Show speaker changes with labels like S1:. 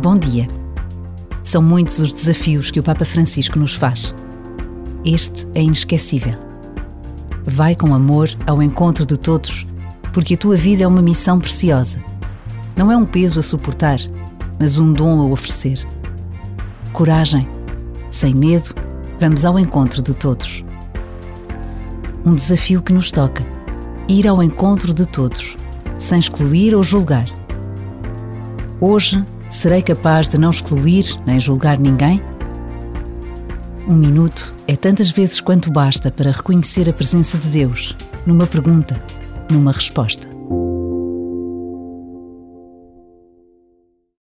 S1: Bom dia. São muitos os desafios que o Papa Francisco nos faz. Este é inesquecível. Vai com amor ao encontro de todos, porque a tua vida é uma missão preciosa. Não é um peso a suportar, mas um dom a oferecer. Coragem, sem medo, vamos ao encontro de todos. Um desafio que nos toca: ir ao encontro de todos, sem excluir ou julgar. Hoje, Serei capaz de não excluir nem julgar ninguém? Um minuto é tantas vezes quanto basta para reconhecer a presença de Deus numa pergunta, numa resposta.